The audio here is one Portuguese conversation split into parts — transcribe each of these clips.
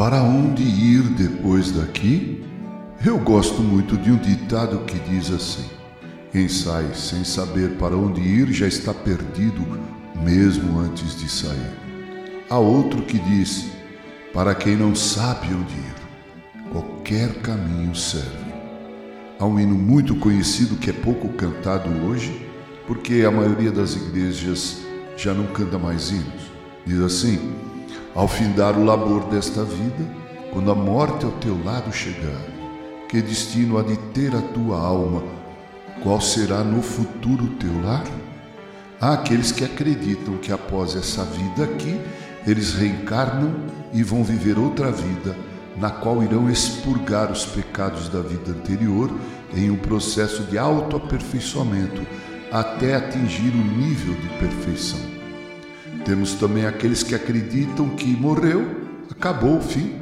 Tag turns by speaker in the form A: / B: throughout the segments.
A: Para onde ir depois daqui? Eu gosto muito de um ditado que diz assim: Quem sai sem saber para onde ir já está perdido, mesmo antes de sair. Há outro que diz: Para quem não sabe onde ir, qualquer caminho serve. Há um hino muito conhecido que é pouco cantado hoje, porque a maioria das igrejas já não canta mais hinos. Diz assim: Ao findar o labor desta vida, quando a morte ao teu lado chegar, que destino há de ter a tua alma? Qual será no futuro o teu lar? Há aqueles que acreditam que após essa vida aqui, eles reencarnam e vão viver outra vida, na qual irão expurgar os pecados da vida anterior em um processo de autoaperfeiçoamento até atingir o nível de perfeição. Temos também aqueles que acreditam que morreu, acabou o fim.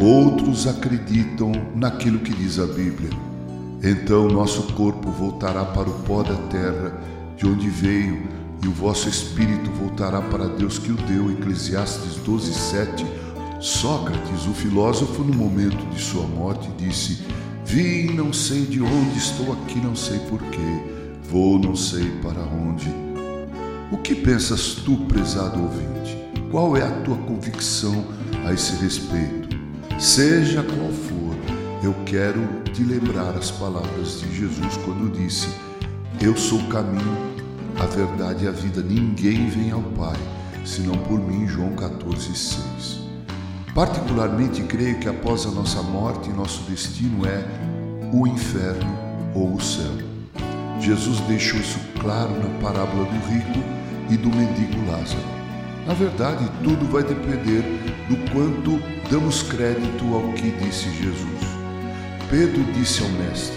A: Outros acreditam naquilo que diz a Bíblia. Então nosso corpo voltará para o pó da terra, de onde veio, e o vosso espírito voltará para Deus que o deu. Eclesiastes 12, 7. Sócrates, o filósofo, no momento de sua morte, disse: Vim, não sei de onde, estou aqui, não sei porquê, vou, não sei para onde. O que pensas tu, prezado ouvinte? Qual é a tua convicção a esse respeito? Seja qual for, eu quero te lembrar as palavras de Jesus quando disse: Eu sou o caminho, a verdade e a vida. Ninguém vem ao Pai senão por mim. João 14, 6. Particularmente creio que após a nossa morte, nosso destino é o inferno ou o céu. Jesus deixou isso claro na parábola do rico e do mendigo Lázaro. Na verdade, tudo vai depender do quanto damos crédito ao que disse Jesus. Pedro disse ao Mestre: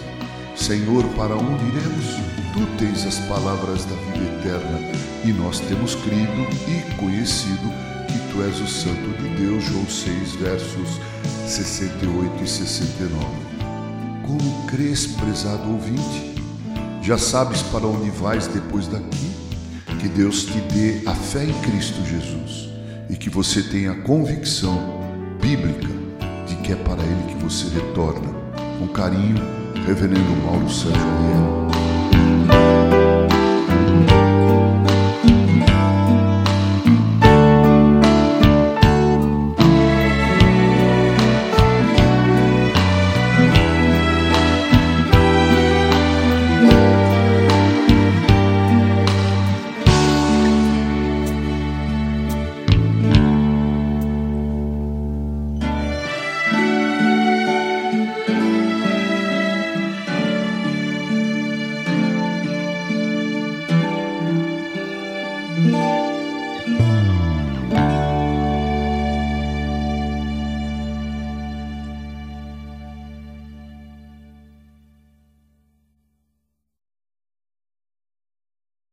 A: Senhor, para onde iremos? Tu tens as palavras da vida eterna e nós temos crido e conhecido que tu és o Santo de Deus. João 6, versos 68 e 69. Como crês, prezado ouvinte? Já sabes para onde vais depois daqui? Que Deus te dê a fé em Cristo Jesus e que você tenha a convicção bíblica de que é para Ele que você retorna. Com carinho, Reverendo Mauro Sérgio Ariel. Mm-hmm.